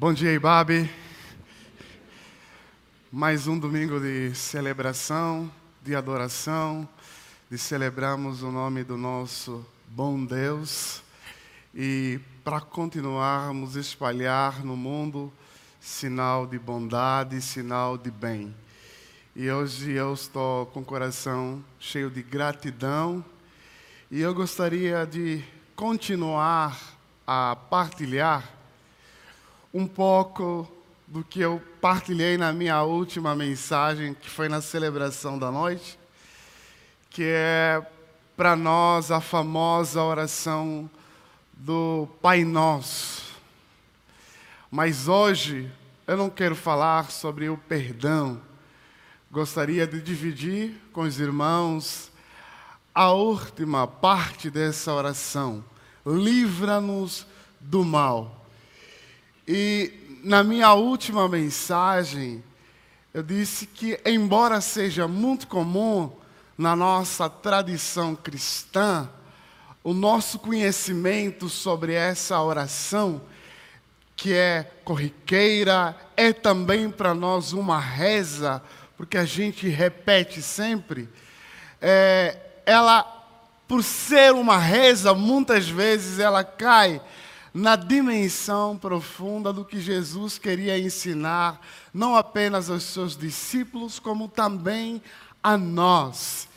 Bom dia, Ibabe. Mais um domingo de celebração, de adoração, de celebrarmos o nome do nosso bom Deus e para continuarmos espalhar no mundo sinal de bondade, sinal de bem. E hoje eu estou com o coração cheio de gratidão e eu gostaria de continuar a partilhar um pouco do que eu partilhei na minha última mensagem, que foi na celebração da noite, que é para nós a famosa oração do Pai Nosso. Mas hoje eu não quero falar sobre o perdão. Gostaria de dividir com os irmãos a última parte dessa oração. Livra-nos do mal. E na minha última mensagem, eu disse que, embora seja muito comum na nossa tradição cristã, o nosso conhecimento sobre essa oração, que é corriqueira, é também para nós uma reza, porque a gente repete sempre, é, ela, por ser uma reza, muitas vezes ela cai na dimensão profunda do que Jesus queria ensinar, não apenas aos seus discípulos, como também a nós.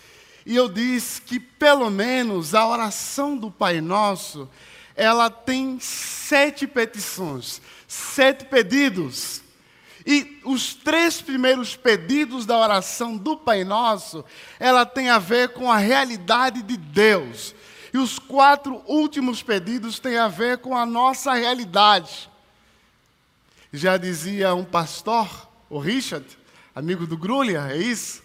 E eu disse que, pelo menos, a oração do Pai Nosso, ela tem sete petições, sete pedidos. E os três primeiros pedidos da oração do Pai Nosso, ela tem a ver com a realidade de Deus. E os quatro últimos pedidos têm a ver com a nossa realidade. Já dizia um pastor, o Richard, amigo do Grulha, é isso?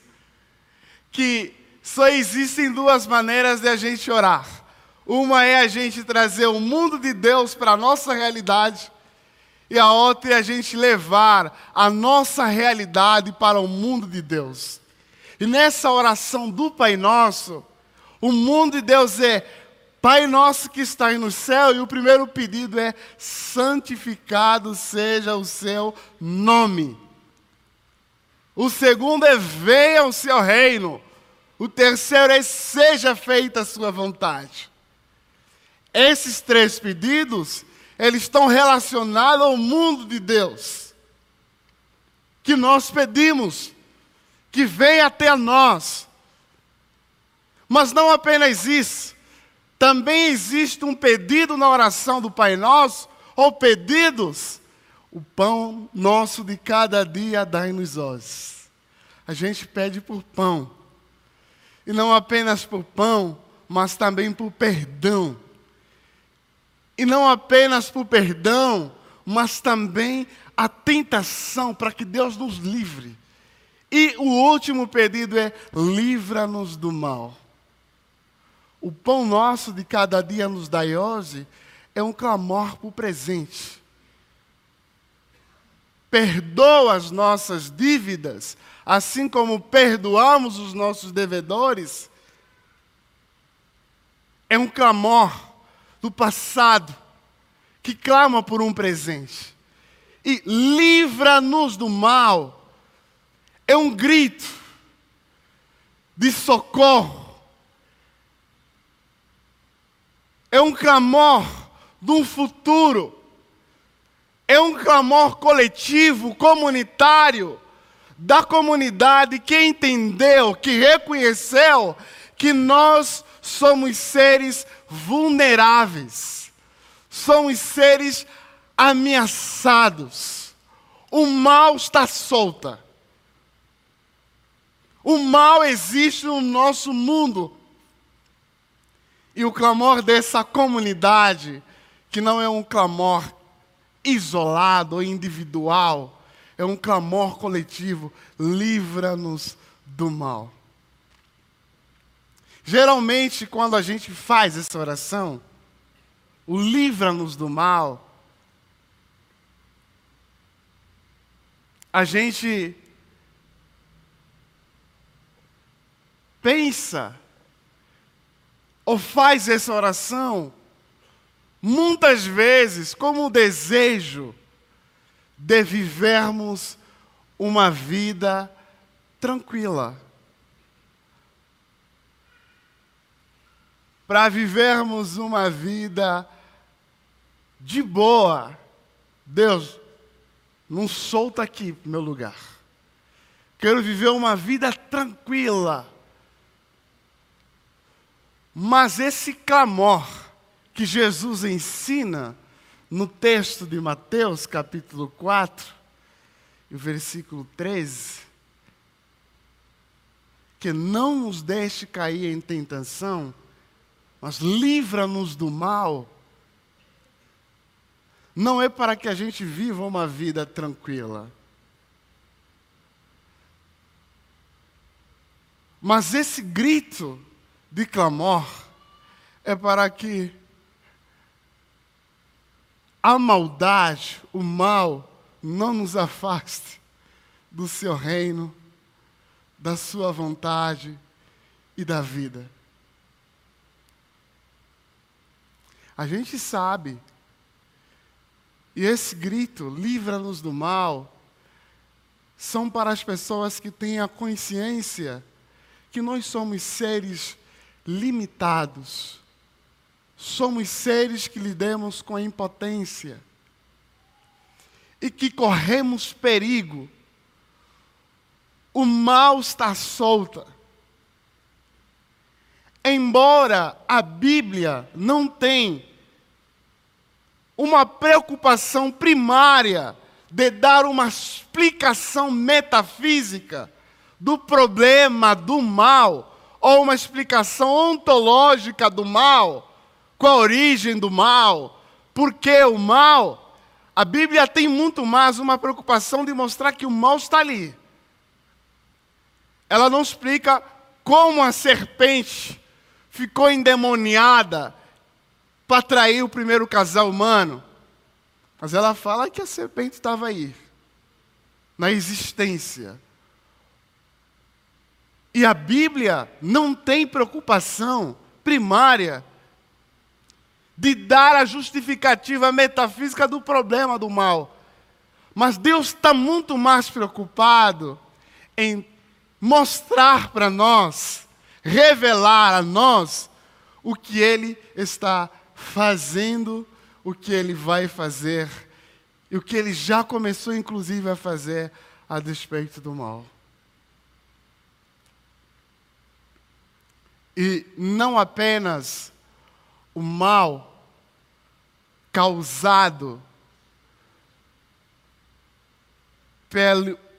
Que só existem duas maneiras de a gente orar. Uma é a gente trazer o mundo de Deus para a nossa realidade, e a outra é a gente levar a nossa realidade para o mundo de Deus. E nessa oração do Pai Nosso, o mundo de Deus é Pai nosso que está no céu, e o primeiro pedido é: santificado seja o seu nome. O segundo é: venha o seu reino. O terceiro é: seja feita a sua vontade. Esses três pedidos, eles estão relacionados ao mundo de Deus. Que nós pedimos, que venha até nós. Mas não apenas isso, também existe um pedido na oração do Pai Nosso, ou pedidos, o pão nosso de cada dia dai-nos hoje. A gente pede por pão. E não apenas por pão, mas também por perdão. E não apenas por perdão, mas também a tentação para que Deus nos livre. E o último pedido é: livra-nos do mal. O pão nosso de cada dia nos dai hoje é um clamor por presente. Perdoa as nossas dívidas, assim como perdoamos os nossos devedores. É um clamor do passado que clama por um presente. E livra-nos do mal. É um grito de socorro é um clamor de um futuro, é um clamor coletivo, comunitário, da comunidade que entendeu, que reconheceu que nós somos seres vulneráveis, somos seres ameaçados. O mal está solta. O mal existe no nosso mundo. E o clamor dessa comunidade, que não é um clamor isolado ou individual, é um clamor coletivo: livra-nos do mal. Geralmente, quando a gente faz essa oração, o livra-nos do mal, a gente pensa ou faz essa oração, muitas vezes como o desejo de vivermos uma vida tranquila. Para vivermos uma vida de boa. Deus, não solta aqui meu lugar. Quero viver uma vida tranquila. Mas esse clamor que Jesus ensina no texto de Mateus, capítulo 4, e o versículo 13, que não nos deixe cair em tentação, mas livra-nos do mal, não é para que a gente viva uma vida tranquila. Mas esse grito de clamor é para que a maldade, o mal, não nos afaste do seu reino, da sua vontade e da vida. A gente sabe e esse grito, livra-nos do mal, são para as pessoas que têm a consciência que nós somos seres limitados. Somos seres que lidamos com a impotência e que corremos perigo. O mal está solta. Embora a Bíblia não tenha uma preocupação primária de dar uma explicação metafísica do problema do mal, ou uma explicação ontológica do mal, qual a origem do mal, por que o mal. A Bíblia tem muito mais uma preocupação de mostrar que o mal está ali. Ela não explica como a serpente ficou endemoniada para atrair o primeiro casal humano. Mas ela fala que a serpente estava aí, na existência. E a Bíblia não tem preocupação primária de dar a justificativa metafísica do problema do mal. Mas Deus está muito mais preocupado em mostrar para nós, revelar a nós o que Ele está fazendo o que ele vai fazer e o que ele já começou, inclusive, a fazer a despeito do mal. E não apenas o mal causado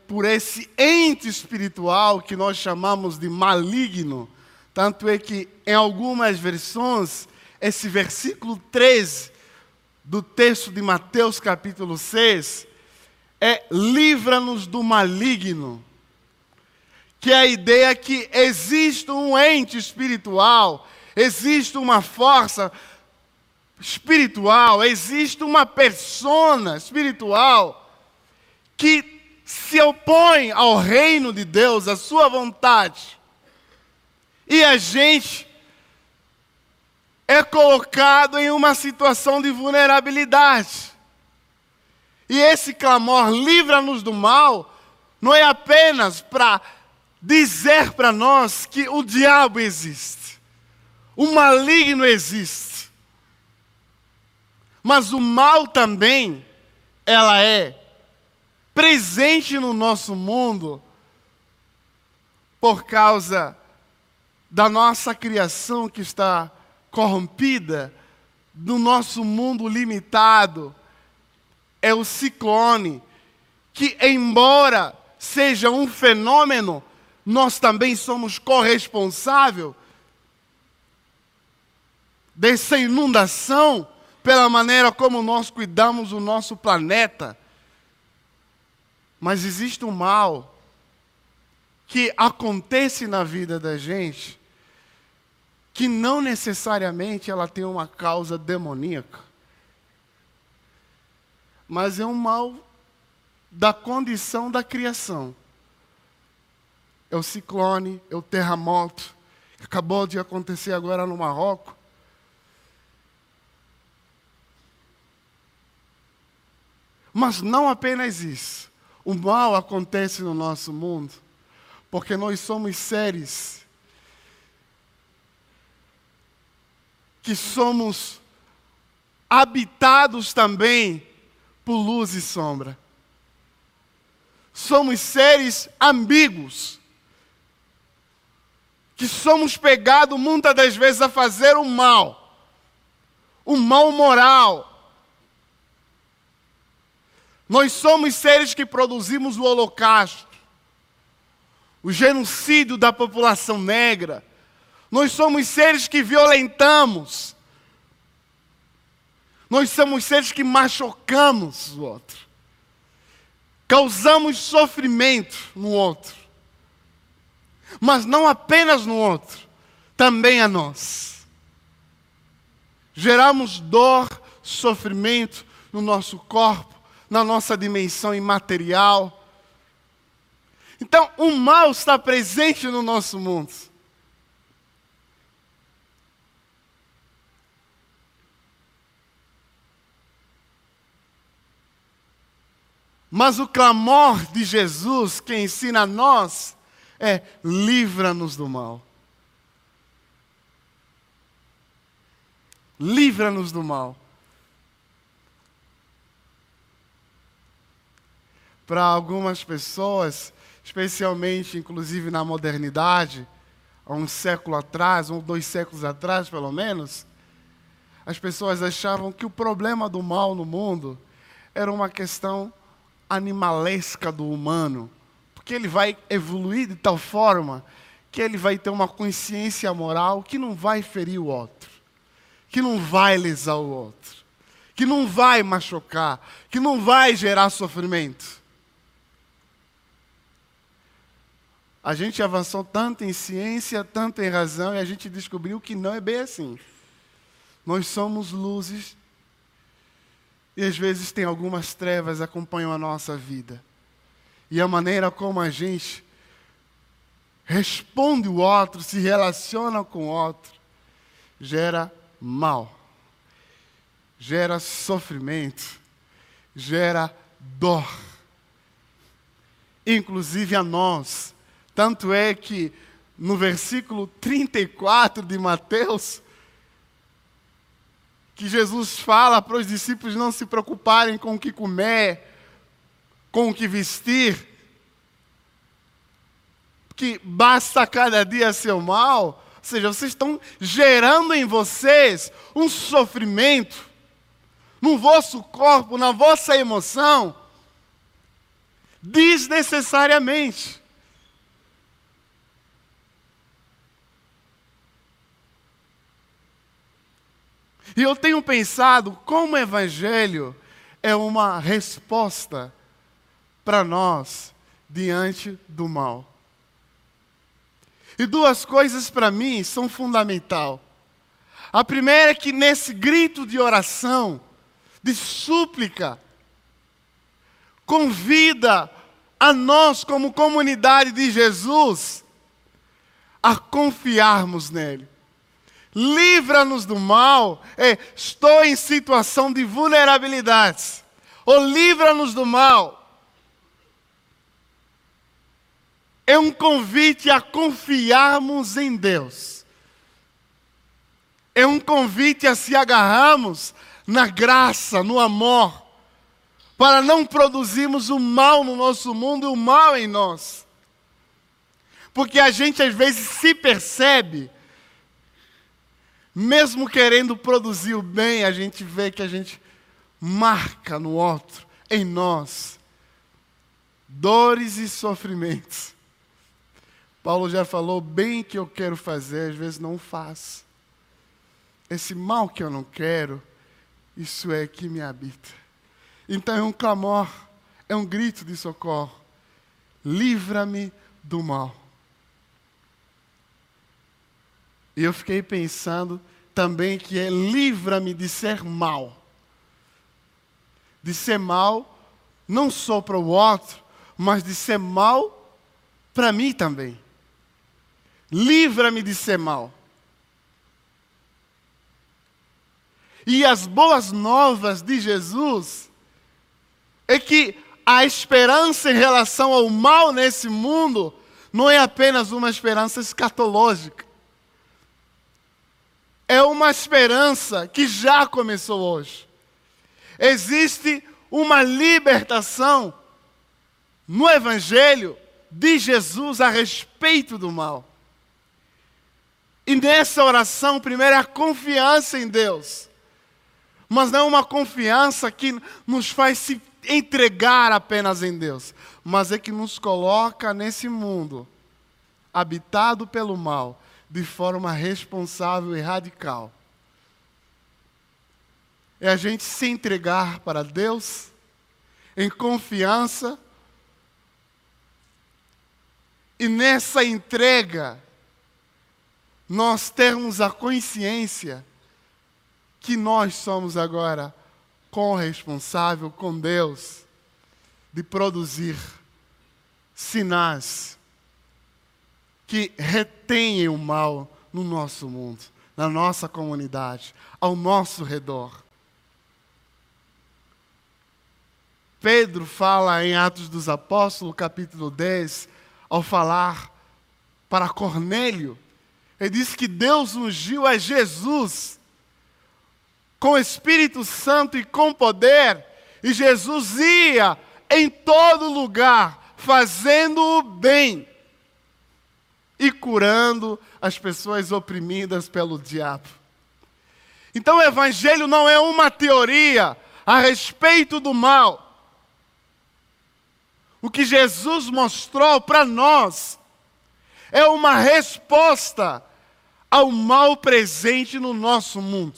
por esse ente espiritual que nós chamamos de maligno. Tanto é que, em algumas versões, esse versículo 13 do texto de Mateus capítulo 6 é livra-nos do maligno. Que é a ideia que existe um ente espiritual, existe uma força espiritual, existe uma persona espiritual que se opõe ao reino de Deus, à sua vontade. E a gente é colocado em uma situação de vulnerabilidade. E esse clamor, livra-nos do mal, não é apenas para dizer para nós que o diabo existe, o maligno existe, mas o mal também, ela é presente no nosso mundo por causa da nossa criação que está corrompida do nosso mundo limitado. É o ciclone, que, embora seja um fenômeno, nós também somos corresponsáveis dessa inundação pela maneira como nós cuidamos do nosso planeta. Mas existe um mal que acontece na vida da gente que não necessariamente ela tem uma causa demoníaca, mas é um mal da condição da criação. É o ciclone, é o terremoto, que acabou de acontecer agora no Marrocos. Mas não apenas isso. O mal acontece no nosso mundo porque nós somos seres que somos habitados também por luz e sombra. Somos seres ambíguos, que somos pegados muitas das vezes a fazer o mal, o mal moral. Nós somos seres que produzimos o holocausto, o genocídio da população negra. Nós somos seres que violentamos. Nós somos seres que machucamos o outro. Causamos sofrimento no outro. Mas não apenas no outro, também a nós. Geramos dor, sofrimento no nosso corpo, na nossa dimensão imaterial então, o mal está presente no nosso mundo. Mas o clamor de Jesus que ensina a nós é: livra-nos do mal. Livra-nos do mal. Para algumas pessoas, especialmente, inclusive na modernidade, há um século atrás, ou dois séculos atrás, pelo menos, as pessoas achavam que o problema do mal no mundo era uma questão animalesca do humano, porque ele vai evoluir de tal forma que ele vai ter uma consciência moral que não vai ferir o outro, que não vai lesar o outro, que não vai machucar, que não vai gerar sofrimento. A gente avançou tanto em ciência, tanto em razão, e a gente descobriu que não é bem assim. Nós somos luzes, e às vezes tem algumas trevas que acompanham a nossa vida. E a maneira como a gente responde o outro, se relaciona com o outro, gera mal, gera sofrimento, gera dor. Inclusive a nós tanto é que no versículo 34 de Mateus, que Jesus fala para os discípulos não se preocuparem com o que comer, com o que vestir, que basta cada dia seu mal, ou seja, vocês estão gerando em vocês um sofrimento no vosso corpo, na vossa emoção, desnecessariamente. E eu tenho pensado como o Evangelho é uma resposta para nós diante do mal. E duas coisas para mim são fundamental. A primeira é que nesse grito de oração, de súplica, convida a nós, como comunidade de Jesus, a confiarmos nele livra-nos do mal, é, estou em situação de vulnerabilidade, ou livra-nos do mal. É um convite a confiarmos em Deus. É um convite a se agarrarmos na graça, no amor, para não produzirmos o mal no nosso mundo e o mal em nós. Porque a gente às vezes se percebe mesmo querendo produzir o bem, a gente vê que a gente marca no outro, em nós, dores e sofrimentos. Paulo já falou bem que eu quero fazer, às vezes não faço. Esse mal que eu não quero, isso é que me habita. Então é um clamor, é um grito de socorro. Livra-me do mal. E eu fiquei pensando também que é livra-me de ser mal. De ser mal, não só para o outro, mas de ser mal para mim também. Livra-me de ser mal. E as boas novas de Jesus é que a esperança em relação ao mal nesse mundo não é apenas uma esperança escatológica. É uma esperança que já começou hoje. Existe uma libertação no Evangelho de Jesus a respeito do mal. E nessa oração, primeiro é a confiança em Deus. Mas não é uma confiança que nos faz se entregar apenas em Deus, mas é que nos coloca nesse mundo habitado pelo mal de forma responsável e radical. É a gente se entregar para Deus em confiança e nessa entrega nós termos a consciência que nós somos agora corresponsável com Deus de produzir sinais que retêm o mal no nosso mundo, na nossa comunidade, ao nosso redor. Pedro fala em Atos dos Apóstolos, capítulo 10, ao falar para Cornélio, ele diz que Deus ungiu a Jesus com o Espírito Santo e com poder, e Jesus ia em todo lugar fazendo o bem e curando as pessoas oprimidas pelo diabo. Então o Evangelho não é uma teoria a respeito do mal. O que Jesus mostrou para nós é uma resposta ao mal presente no nosso mundo,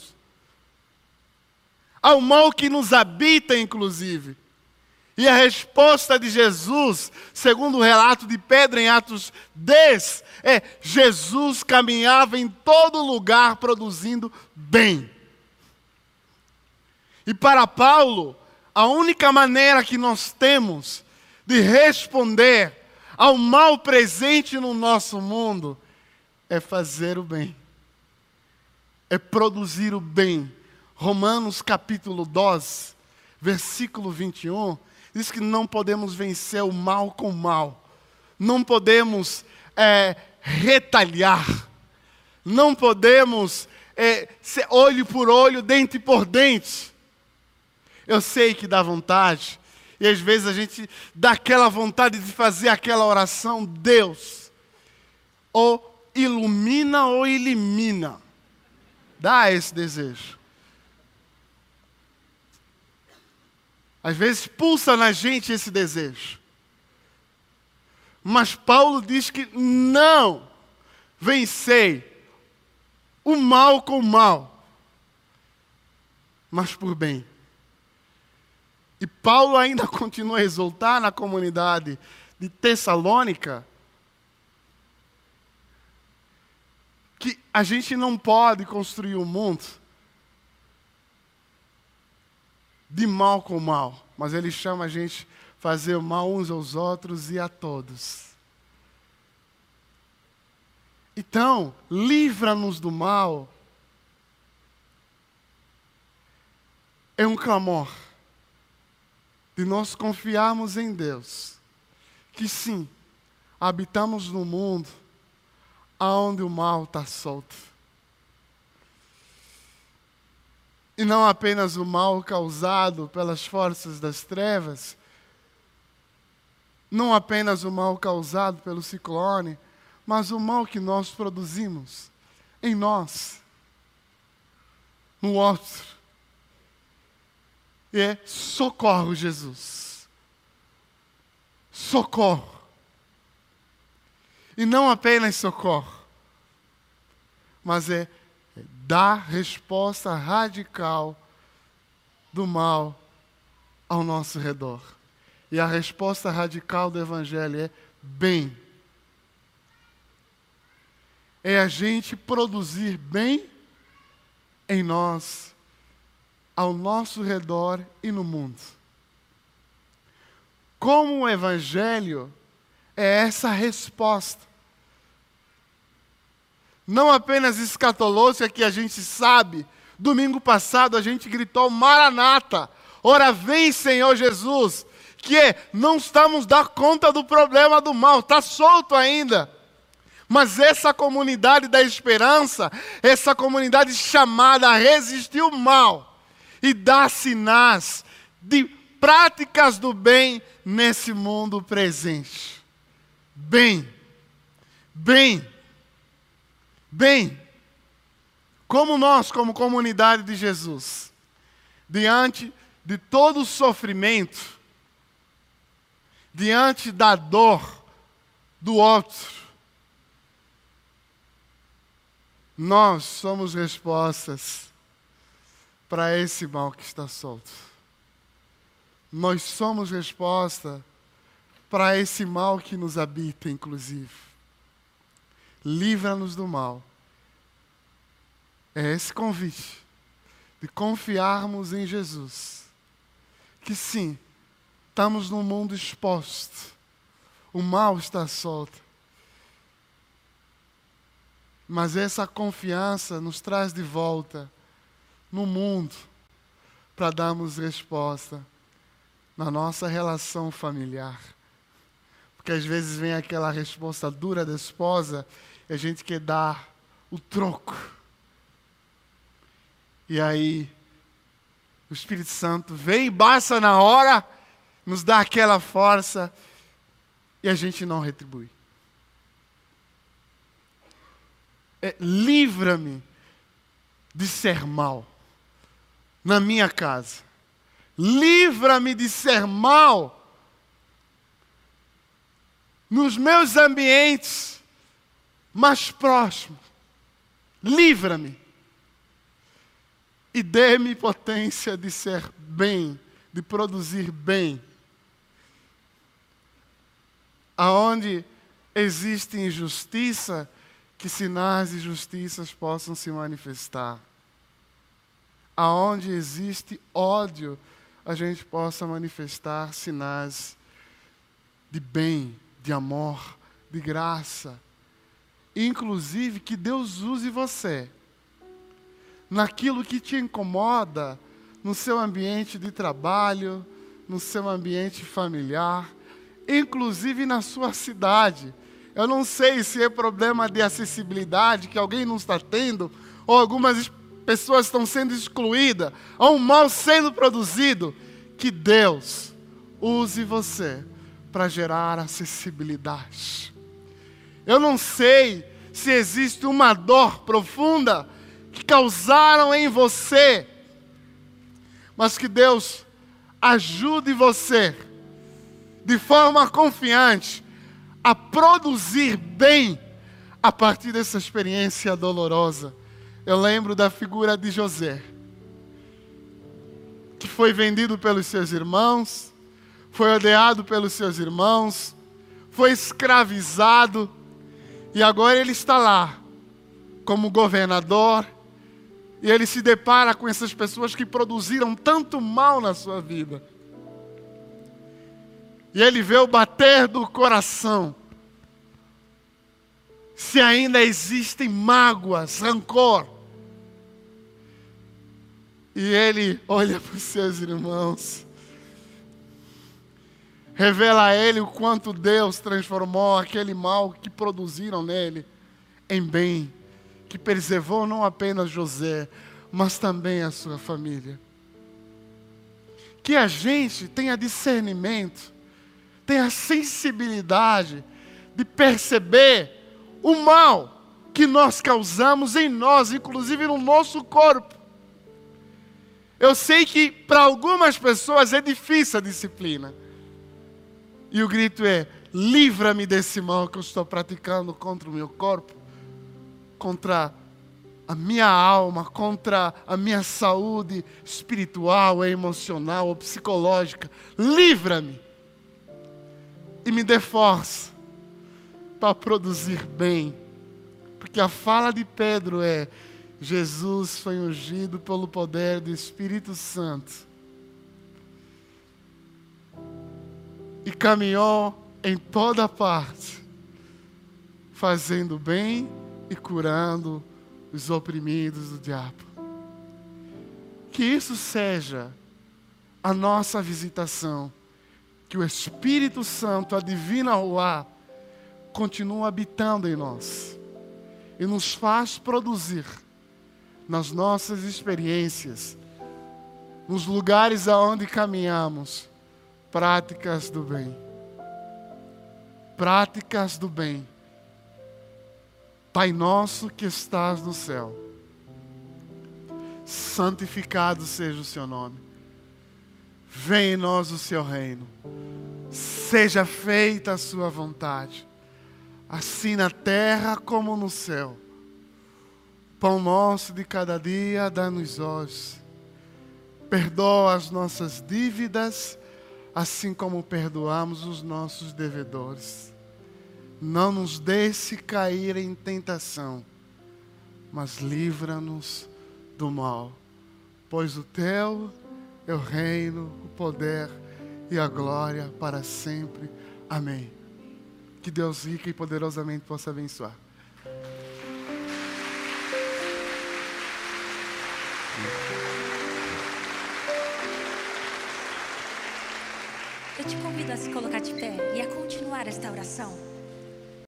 ao mal que nos habita, inclusive. E a resposta de Jesus, segundo o relato de Pedro em Atos 10, é: Jesus caminhava em todo lugar produzindo bem. E para Paulo, a única maneira que nós temos de responder ao mal presente no nosso mundo é fazer o bem, é produzir o bem. Romanos capítulo 12, versículo 21, diz que não podemos vencer o mal com o mal, não podemos é, retalhar, não podemos é, ser olho por olho, dente por dente. Eu sei que dá vontade, e às vezes a gente dá aquela vontade de fazer aquela oração, Deus, ou ilumina ou elimina. Dá esse desejo. Às vezes pulsa na gente esse desejo. Mas Paulo diz que não vencei o mal com o mal, mas por bem. E Paulo ainda continua a exultar na comunidade de Tessalônica que a gente não pode construir o um mundo de mal com mal, mas ele chama a gente fazer mal uns aos outros e a todos. Então, livra-nos do mal. É um clamor de nós confiarmos em Deus, que sim, habitamos no mundo aonde o mal está solto. E não apenas o mal causado pelas forças das trevas, não apenas o mal causado pelo ciclone, mas o mal que nós produzimos em nós, no outro. E é socorro, Jesus. Socorro. E não apenas socorro, mas é, dar resposta radical do mal ao nosso redor. E a resposta radical do Evangelho é bem. É a gente produzir bem em nós, ao nosso redor e no mundo. Como o Evangelho é essa resposta não apenas escatológica que a gente sabe. Domingo passado a gente gritou Maranata, Ora, vem, Senhor Jesus, que não estamos dar conta do problema do mal, está solto ainda. Mas essa comunidade da esperança, essa comunidade chamada a resistir o mal e dar sinais de práticas do bem nesse mundo presente. Bem, bem, bem. Como nós, como comunidade de Jesus, diante de todo o sofrimento, diante da dor do outro, nós somos respostas para esse mal que está solto. Nós somos resposta para esse mal que nos habita, inclusive. Livra-nos do mal. É esse convite de confiarmos em Jesus. Que sim, estamos num mundo exposto. O mal está solto. Mas essa confiança nos traz de volta no mundo para darmos resposta na nossa relação familiar. Porque às vezes vem aquela resposta dura da esposa e a gente quer dar o troco. E aí o Espírito Santo vem e basta na hora, nos dá aquela força e a gente não retribui. É, Livra-me de ser mal na minha casa. Livra-me de ser mal nos meus ambientes mais próximos. Livra-me. E dê-me potência de ser bem, de produzir bem. Aonde existe injustiça, que sinais de justiças possam se manifestar. Aonde existe ódio, a gente possa manifestar sinais de bem, de amor, de graça. Inclusive que Deus use você naquilo que te incomoda, no seu ambiente de trabalho, no seu ambiente familiar, inclusive na sua cidade. Eu não sei se é problema de acessibilidade que alguém não está tendo, ou algumas pessoas estão sendo excluídas, ou um mal sendo produzido. Que Deus use você para gerar acessibilidade. Eu não sei se existe uma dor profunda que causaram em você, mas que Deus ajude você de forma confiante a produzir bem a partir dessa experiência dolorosa. Eu lembro da figura de José, que foi vendido pelos seus irmãos, foi odiado pelos seus irmãos, foi escravizado, e agora ele está lá, como governador, e ele se depara com essas pessoas que produziram tanto mal na sua vida. E ele vê o bater do coração. Se ainda existem mágoas, rancor. E ele olha para os seus irmãos. Revela a ele o quanto Deus transformou aquele mal que produziram nele em bem, que preservou não apenas José, mas também a sua família. Que a gente tenha discernimento tem a sensibilidade de perceber o mal que nós causamos em nós, inclusive no nosso corpo. Eu sei que para algumas pessoas é difícil a disciplina. E o grito é: livra-me desse mal que eu estou praticando contra o meu corpo, contra a minha alma, contra a minha saúde espiritual, emocional ou psicológica. Livra-me e me dê força para produzir bem. Porque a fala de Pedro é: Jesus foi ungido pelo poder do Espírito Santo e caminhou em toda parte, fazendo bem e curando os oprimidos do diabo. Que isso seja a nossa visitação, que o Espírito Santo, a divina Ruá, continua habitando em nós e nos faz produzir nas nossas experiências, nos lugares aonde caminhamos, práticas do bem. Práticas do bem. Pai nosso que estás no céu, santificado seja o seu nome. Venha em nós o seu reino. Seja feita a sua vontade assim na terra como no céu. Pão nosso de cada dia dá-nos hoje. Perdoa as nossas dívidas, assim como perdoamos os nossos devedores. Não nos deixe cair em tentação, mas livra-nos do mal. Pois o teu é o reino, o poder e a glória para sempre. Amém. Que Deus rica e poderosamente possa abençoar. Eu te convido a se colocar de pé e a continuar esta oração.